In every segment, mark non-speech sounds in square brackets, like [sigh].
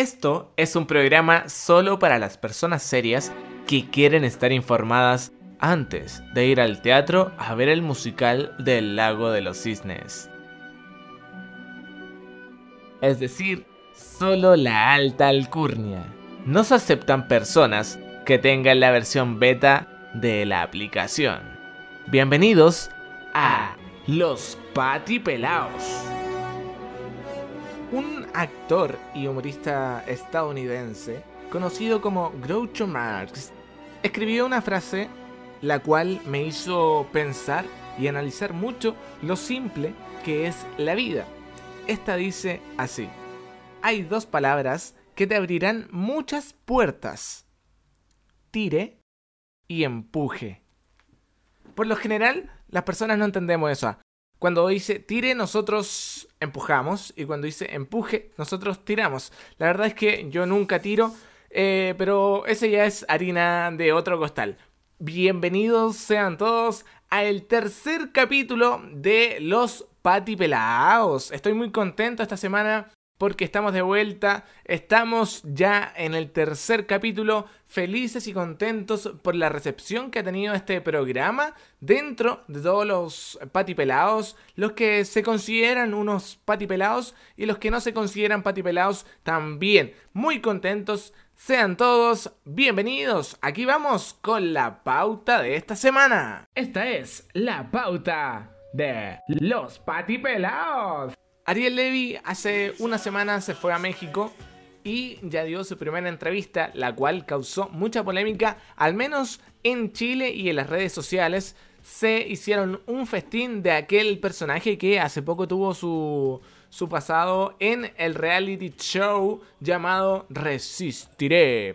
Esto es un programa solo para las personas serias que quieren estar informadas antes de ir al teatro a ver el musical del lago de los cisnes. Es decir, solo la alta alcurnia. No se aceptan personas que tengan la versión beta de la aplicación. Bienvenidos a Los Patipelaos. Un actor y humorista estadounidense conocido como Groucho Marx escribió una frase la cual me hizo pensar y analizar mucho lo simple que es la vida. Esta dice así, hay dos palabras que te abrirán muchas puertas, tire y empuje. Por lo general, las personas no entendemos eso. Cuando dice tire, nosotros empujamos. Y cuando dice empuje, nosotros tiramos. La verdad es que yo nunca tiro. Eh, pero ese ya es harina de otro costal. Bienvenidos sean todos al tercer capítulo de Los Patipelaos. Estoy muy contento esta semana porque estamos de vuelta, estamos ya en el tercer capítulo, felices y contentos por la recepción que ha tenido este programa dentro de todos los patipelados, los que se consideran unos patipelados y los que no se consideran patipelados también. Muy contentos, sean todos bienvenidos, aquí vamos con la pauta de esta semana. Esta es la pauta de los patipelados. Ariel Levy hace una semana se fue a México y ya dio su primera entrevista, la cual causó mucha polémica, al menos en Chile y en las redes sociales. Se hicieron un festín de aquel personaje que hace poco tuvo su, su pasado en el reality show llamado Resistiré.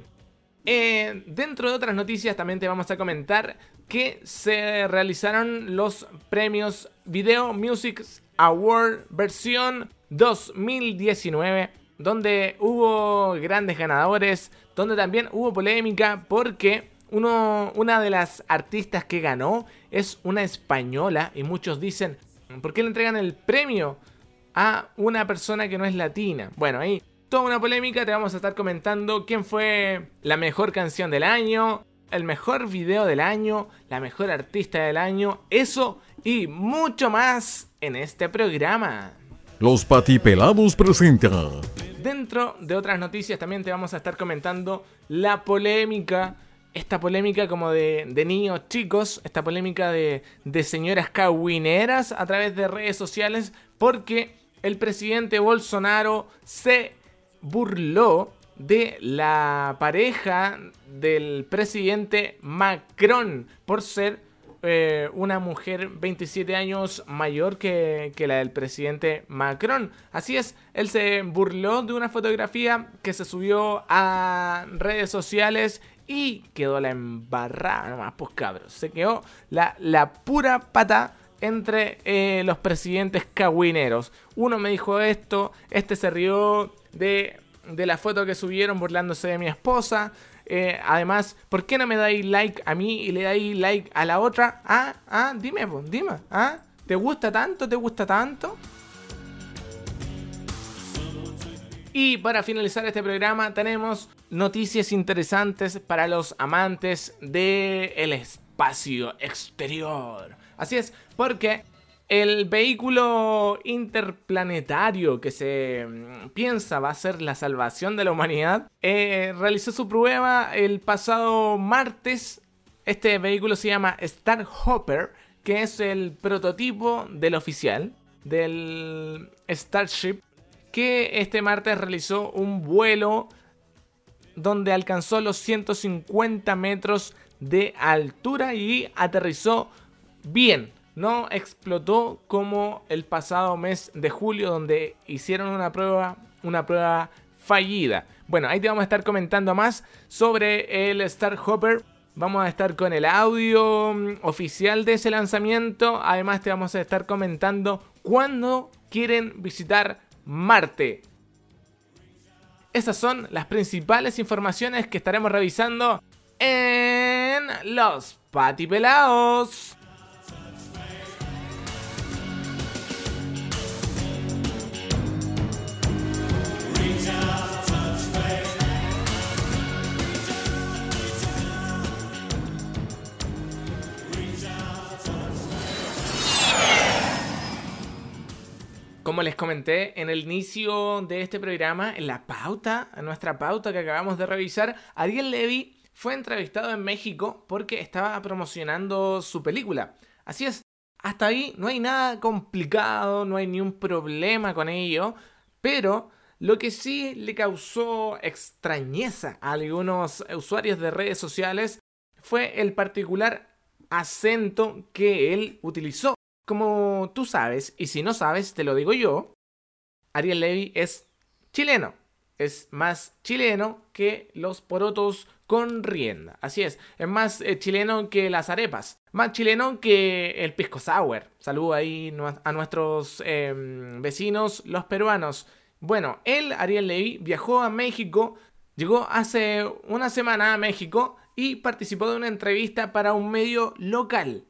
Eh, dentro de otras noticias también te vamos a comentar que se realizaron los premios Video Music Award versión 2019, donde hubo grandes ganadores, donde también hubo polémica porque una de las artistas que ganó es una española y muchos dicen, ¿por qué le entregan el premio a una persona que no es latina? Bueno, ahí toda una polémica, te vamos a estar comentando quién fue la mejor canción del año, el mejor video del año, la mejor artista del año, eso y mucho más en este programa. Los patipelados presentan. Dentro de otras noticias también te vamos a estar comentando la polémica, esta polémica como de, niños chicos, esta polémica de, de señoras caguineras a través de redes sociales, porque el presidente Bolsonaro se burló de la pareja del presidente Macron por ser eh, una mujer 27 años mayor que, la del presidente Macron. Así es, él se burló de una fotografía que se subió a redes sociales y quedó la embarrada nomás, pues cabros. Se quedó la, la pura pata entre eh, los presidentes cagüineros. Uno me dijo esto, este se rió de, de la foto que subieron burlándose de mi esposa. Eh, además, ¿por qué no me dais like a mí y le dais like a la otra? Ah, ah, dime, pues, dime, ah, ¿te gusta tanto? ¿Te gusta tanto? Y para finalizar este programa tenemos noticias interesantes para los amantes del espacio exterior. Así es, porque el vehículo interplanetario que se mm, piensa va a ser la salvación de la humanidad eh, realizó su prueba el pasado martes. Este vehículo se llama Star Hopper, que es el prototipo del oficial del Starship, que este martes realizó un vuelo donde alcanzó los 150 metros de altura y aterrizó bien no explotó como el pasado mes de julio donde hicieron una prueba, una prueba fallida. Bueno, ahí te vamos a estar comentando más sobre el Star Hopper. Vamos a estar con el audio mm, oficial de ese lanzamiento. Además te vamos a estar comentando cuándo quieren visitar Marte. Esas son las principales informaciones que estaremos revisando en los Patipelaos. Les comenté en el inicio de este programa, en la pauta, en nuestra pauta que acabamos de revisar, Ariel Levy fue entrevistado en México porque estaba promocionando su película. Así es, hasta ahí no hay nada complicado, no hay ni un problema con ello, pero lo que sí le causó extrañeza a algunos usuarios de redes sociales fue el particular acento que él utilizó. Como tú sabes, y si no sabes, te lo digo yo, Ariel Levy es chileno. Es más chileno que los porotos con rienda. Así es, es más eh, chileno que las arepas. Más chileno que el pisco sour. Saludo ahí a nuestros em, vecinos, los peruanos. Bueno, él, Ariel Levy, viajó a México, llegó hace una semana a México y participó de una entrevista para un medio local,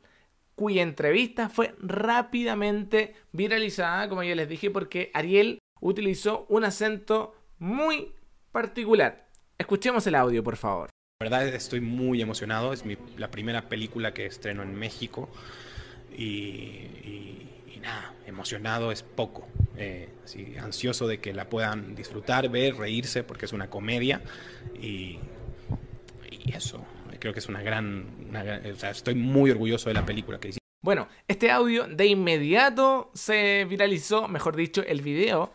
cuya entrevista fue rápidamente viralizada, como ya les dije, porque Ariel utilizó un acento muy particular. Escuchemos el audio, por favor. La verdad estoy muy emocionado, es la primera película que estreno en México. Y, nada, emocionado es poco, eh, ansioso de que la puedan disfrutar, ver, reírse, porque es una comedia. Y y eso, creo que es una gran, estoy muy orgulloso de la película que hicimos. Bueno, este audio de inmediato se viralizó, mejor dicho, el video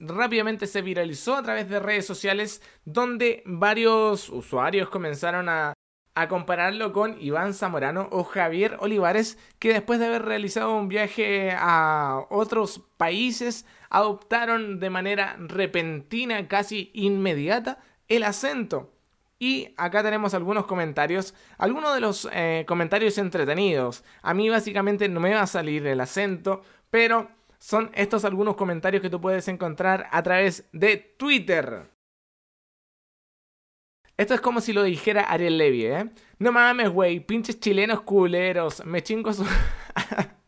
rápidamente se viralizó a través de redes sociales donde varios usuarios comenzaron a, a, compararlo con Iván Zamorano o Javier Olivares que después de haber realizado un viaje a otros países adoptaron de manera repentina, casi inmediata, el acento y acá tenemos algunos comentarios, algunos de los eh, comentarios entretenidos. A mí básicamente no me va a salir el acento, pero son estos algunos comentarios que tú puedes encontrar a través de Twitter. Esto es como si lo dijera Ariel Levy, ¿eh? No mames, güey, pinches chilenos culeros, me chingo su... [laughs]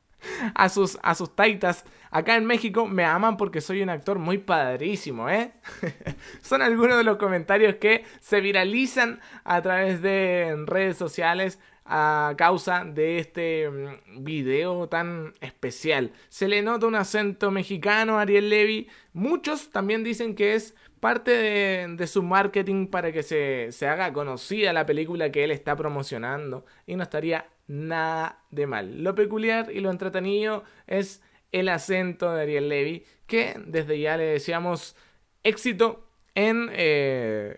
a sus, a sus taitas. Acá en México me aman porque soy un actor muy padrísimo, ¿eh? [laughs] Son algunos de los comentarios que se viralizan a través de redes sociales a causa de este mm, video tan especial. Se le nota un acento mexicano a Ariel Levy. Muchos también dicen que es parte de, su marketing para que se, se, haga conocida la película que él está promocionando. Y no estaría nada de mal. Lo peculiar y lo entretenido es el acento de Ariel Levy, que desde ya le deseamos éxito en, eh,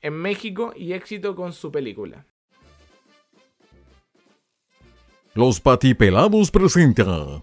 en México y éxito con su película. Los patipelados presenta.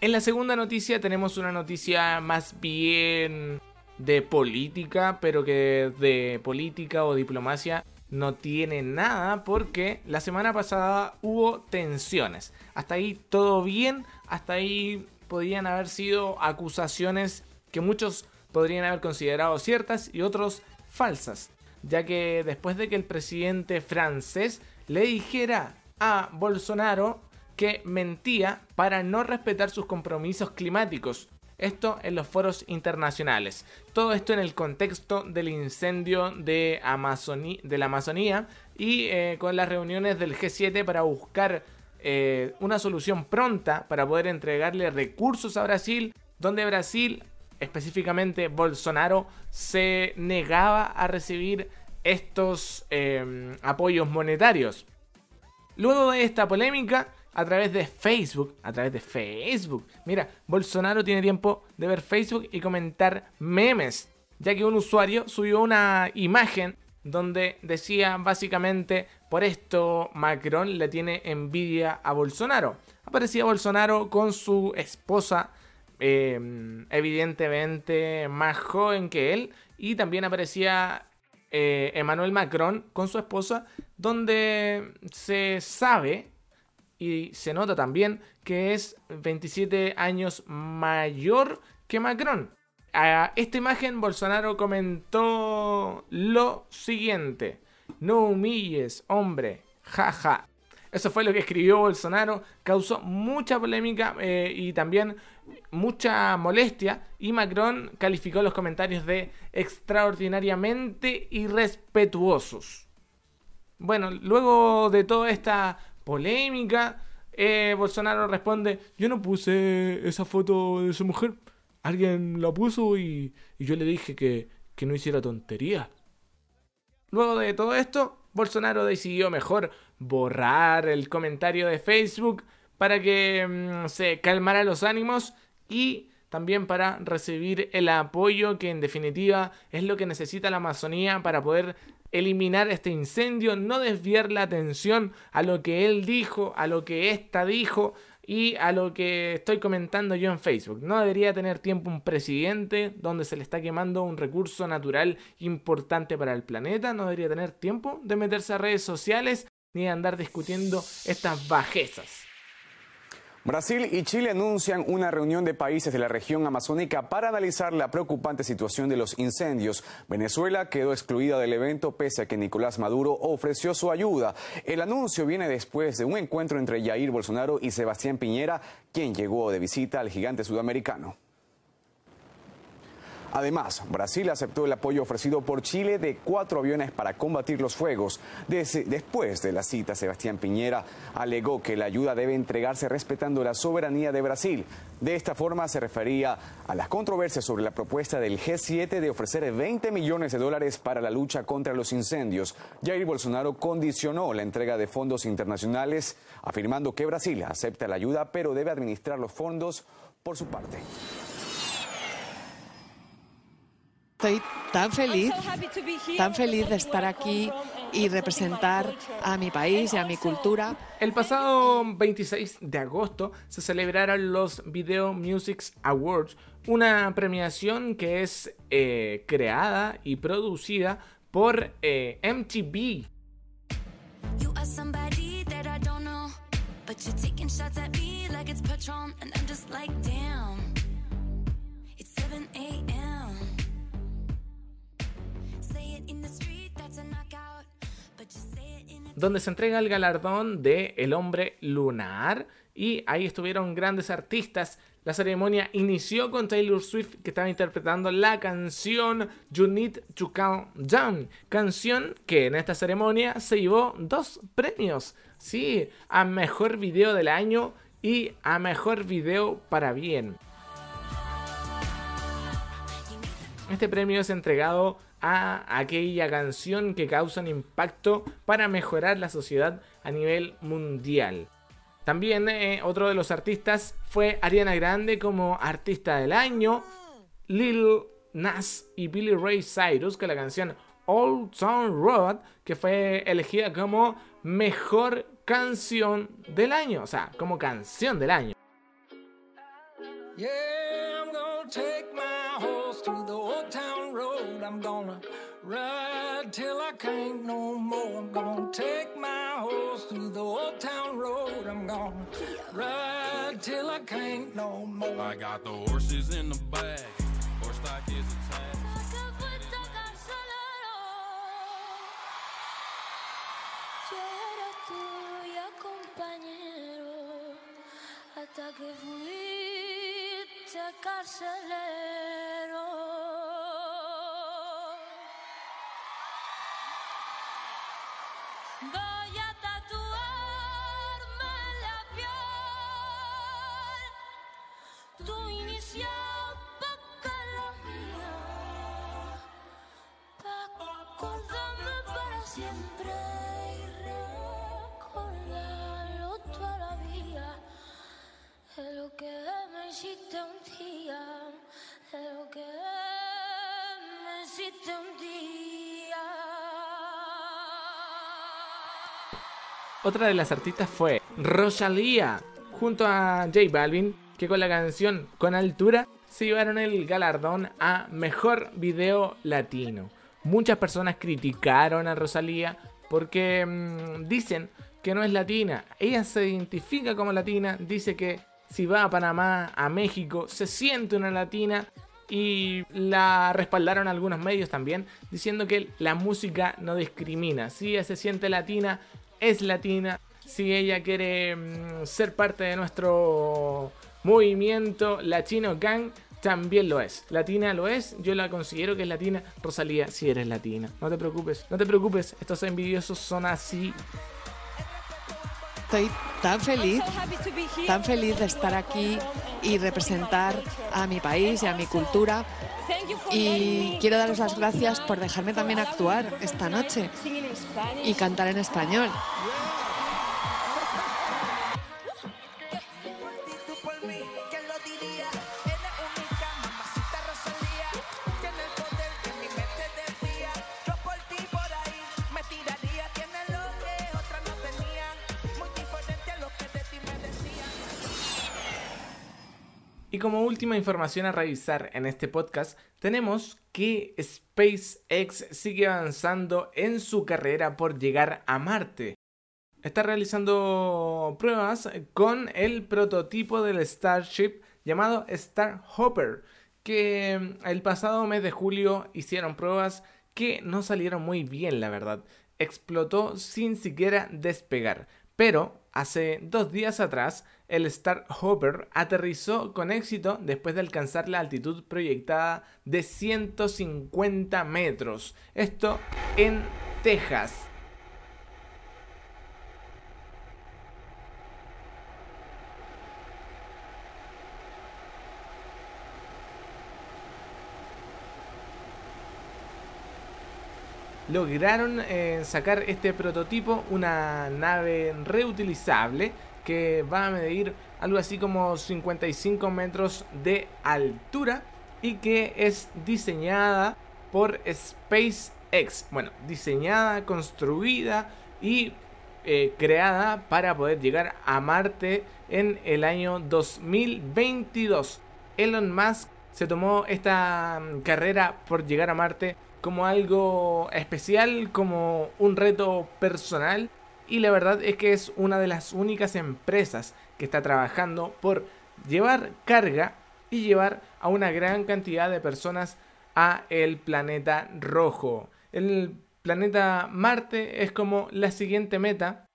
En la segunda noticia tenemos una noticia más bien de política, pero que de política o diplomacia no tiene nada porque la semana pasada hubo tensiones. Hasta ahí todo bien, hasta ahí podían haber sido acusaciones que muchos podrían haber considerado ciertas y otros falsas, ya que después de que el presidente francés le dijera a Bolsonaro que mentía para no respetar sus compromisos climáticos, esto en los foros internacionales. Todo esto en el contexto del incendio de, la Amazonía y eh, con las reuniones del G7 para buscar eh, una solución pronta para poder entregarle recursos a Brasil, donde Brasil, específicamente Bolsonaro, se negaba a recibir estos eh, apoyos monetarios. Luego de esta polémica, a través de Facebook. A través de Facebook. Mira, Bolsonaro tiene tiempo de ver Facebook y comentar memes. Ya que un usuario subió una imagen donde decía básicamente, por esto Macron le tiene envidia a Bolsonaro. Aparecía Bolsonaro con su esposa, em, evidentemente más joven que él, y también aparecía eh, Emmanuel Macron con su esposa, donde se sabe y se nota también que es 27 años mayor que Macron. A esta imagen Bolsonaro comentó lo siguiente. No humilles, hombre. Jaja. Eso fue lo que escribió Bolsonaro. Causó mucha polémica eh, y también mucha molestia. Y Macron calificó los comentarios de extraordinariamente irrespetuosos. Bueno, luego de toda esta polémica. Eh, Bolsonaro responde, yo no puse esa foto de su mujer. alguien lo puso y, yo le dije que, que no hiciera tontería. Luego de todo esto, Bolsonaro decidió mejor borrar el comentario de Facebook para que mm, se calmara los ánimos y también para recibir el apoyo que en definitiva es lo que necesita la Amazonía para poder eliminar este incendio, no desviar la atención a lo que él dijo, a lo que ésta dijo y a lo que estoy comentando yo en Facebook. No debería tener tiempo un presidente donde se le está quemando un recurso natural importante para el planeta, no debería tener tiempo de meterse a redes sociales ni de andar discutiendo estas bajezas. Brasil y Chile anuncian una reunión de países de la región amazónica para analizar la preocupante situación de los incendios. Venezuela quedó excluida del evento pese a que Nicolás Maduro ofreció su ayuda. El anuncio viene después de un encuentro entre Jair Bolsonaro y Sebastián Piñera, quien llegó de visita al gigante sudamericano. Además, Brasil aceptó el apoyo ofrecido por Chile de cuatro aviones para combatir los fuegos. después de la cita, Sebastián Piñera alegó que la ayuda debe entregarse respetando la soberanía de Brasil. De esta forma se refería a las controversias sobre la propuesta del G7 de ofrecer 20 millones de dólares para la lucha contra los incendios. Jair Bolsonaro condicionó la entrega de fondos internacionales, afirmando que Brasil acepta la ayuda, pero debe administrar los fondos por su parte. Estoy tan feliz, tan feliz de estar aquí y representar a mi país y a mi cultura. El pasado 26 de agosto se celebraron los Video Music Awards, una premiación que es eh, creada y producida por eh, MTV. Donde se entrega el galardón de El Hombre Lunar y ahí estuvieron grandes artistas. La ceremonia inició con Taylor Swift que estaba interpretando la canción You Need to Calm Down, canción que en esta ceremonia se llevó dos premios, sí, a mejor video del año y a mejor video para bien. Este premio es entregado a aquella canción que causa un impacto para mejorar la sociedad a nivel mundial. También eh, otro de los artistas fue Ariana Grande como artista del año, Lil Nas y Billy Ray Cyrus con la canción Old Town Road que fue elegida como mejor canción del año, o sea, como canción del año. Ride till I can't no more. I'm gonna take my horse through the old town road. I'm gonna ride till I can't no more. I got the horses in the back, horse stock is attached. Hasta que fuiste carcelero. Voy a tatuarme la piel tu inicial para la mía, para acordarme para siempre Otra de las artistas fue Rosalía, junto a J Balvin, que con la canción Con Altura se llevaron el galardón a Mejor Video Latino. Muchas personas criticaron a Rosalía porque mm, dicen que no es latina. Ella se identifica como latina, dice que si va a Panamá, a México, se siente una latina y la respaldaron algunos medios también, diciendo que la música no discrimina. Si ella se siente latina, es latina, si ella quiere mm, ser parte de nuestro movimiento latino gang, también lo es. Latina lo es, yo la considero que es latina. Rosalía, si eres latina. No te preocupes, no te preocupes, estos envidiosos son así. Estoy tan feliz, tan feliz de estar aquí y representar a mi país y a mi cultura. Y quiero daros las gracias por dejarme también actuar esta noche y cantar en español. Y como última información a revisar en este podcast, tenemos que SpaceX sigue avanzando en su carrera por llegar a Marte. Está realizando pruebas con el prototipo del Starship llamado Starhopper, que el pasado mes de julio hicieron pruebas que no salieron muy bien, la verdad. Explotó sin siquiera despegar. Pero hace dos días atrás el Starhopper aterrizó con éxito después de alcanzar la altitud proyectada de 150 metros. Esto en Texas. Lograron eh, sacar este prototipo, una nave reutilizable que va a medir algo así como 55 metros de altura y que es diseñada por SpaceX. Bueno, diseñada, construida y eh, creada para poder llegar a Marte en el año 2022. Elon Musk se tomó esta mm, carrera por llegar a Marte como algo especial, como un reto personal y la verdad es que es una de las únicas empresas que está trabajando por llevar carga y llevar a una gran cantidad de personas a el planeta rojo. El planeta Marte es como la siguiente meta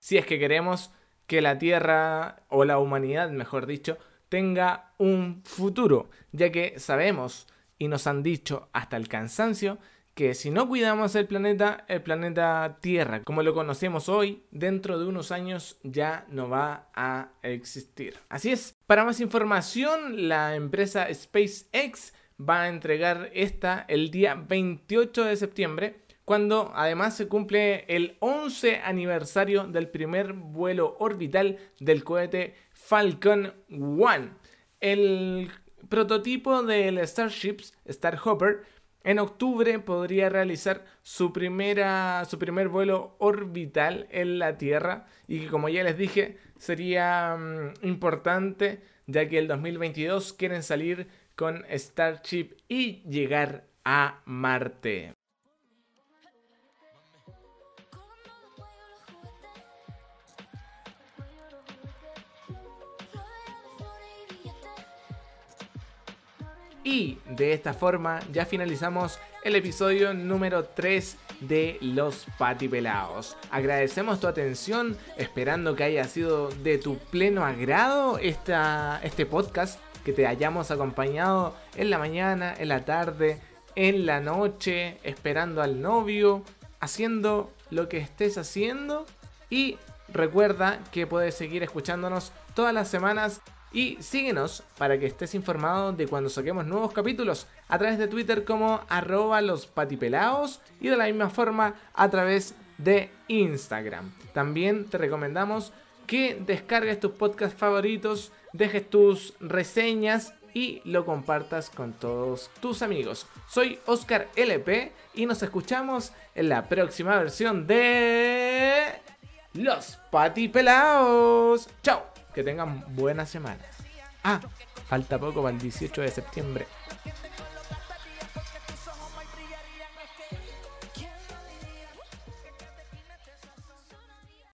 si es que queremos que la Tierra o la humanidad, mejor dicho, tenga un futuro, ya que sabemos y nos han dicho hasta el cansancio que si no cuidamos el planeta, el planeta Tierra, como lo conocemos hoy, dentro de unos años ya no va a existir. Así es, para más información, la empresa SpaceX va a entregar esta el día 28 de septiembre, cuando además se cumple el 11 aniversario del primer vuelo orbital del cohete Falcon 1. El prototipo del Starships Starhopper en octubre podría realizar su, primera, su primer vuelo orbital en la Tierra y que como ya les dije sería mm, importante ya que el 2022 quieren salir con Starship y llegar a Marte. Y de esta forma ya finalizamos el episodio número 3 de Los Patipelados. Agradecemos tu atención, esperando que haya sido de tu pleno agrado esta, este podcast, que te hayamos acompañado en la mañana, en la tarde, en la noche, esperando al novio, haciendo lo que estés haciendo. Y recuerda que puedes seguir escuchándonos todas las semanas y síguenos para que estés informado de cuando saquemos nuevos capítulos a través de Twitter como arroba los y de la misma forma a través de Instagram. También te recomendamos que descargues tus podcasts favoritos, dejes tus reseñas y lo compartas con todos tus amigos. Soy Oscar LP y nos escuchamos en la próxima versión de Los Patipelaos. ¡Chao! Que tengan buena semana. Ah, falta poco para el 18 de septiembre.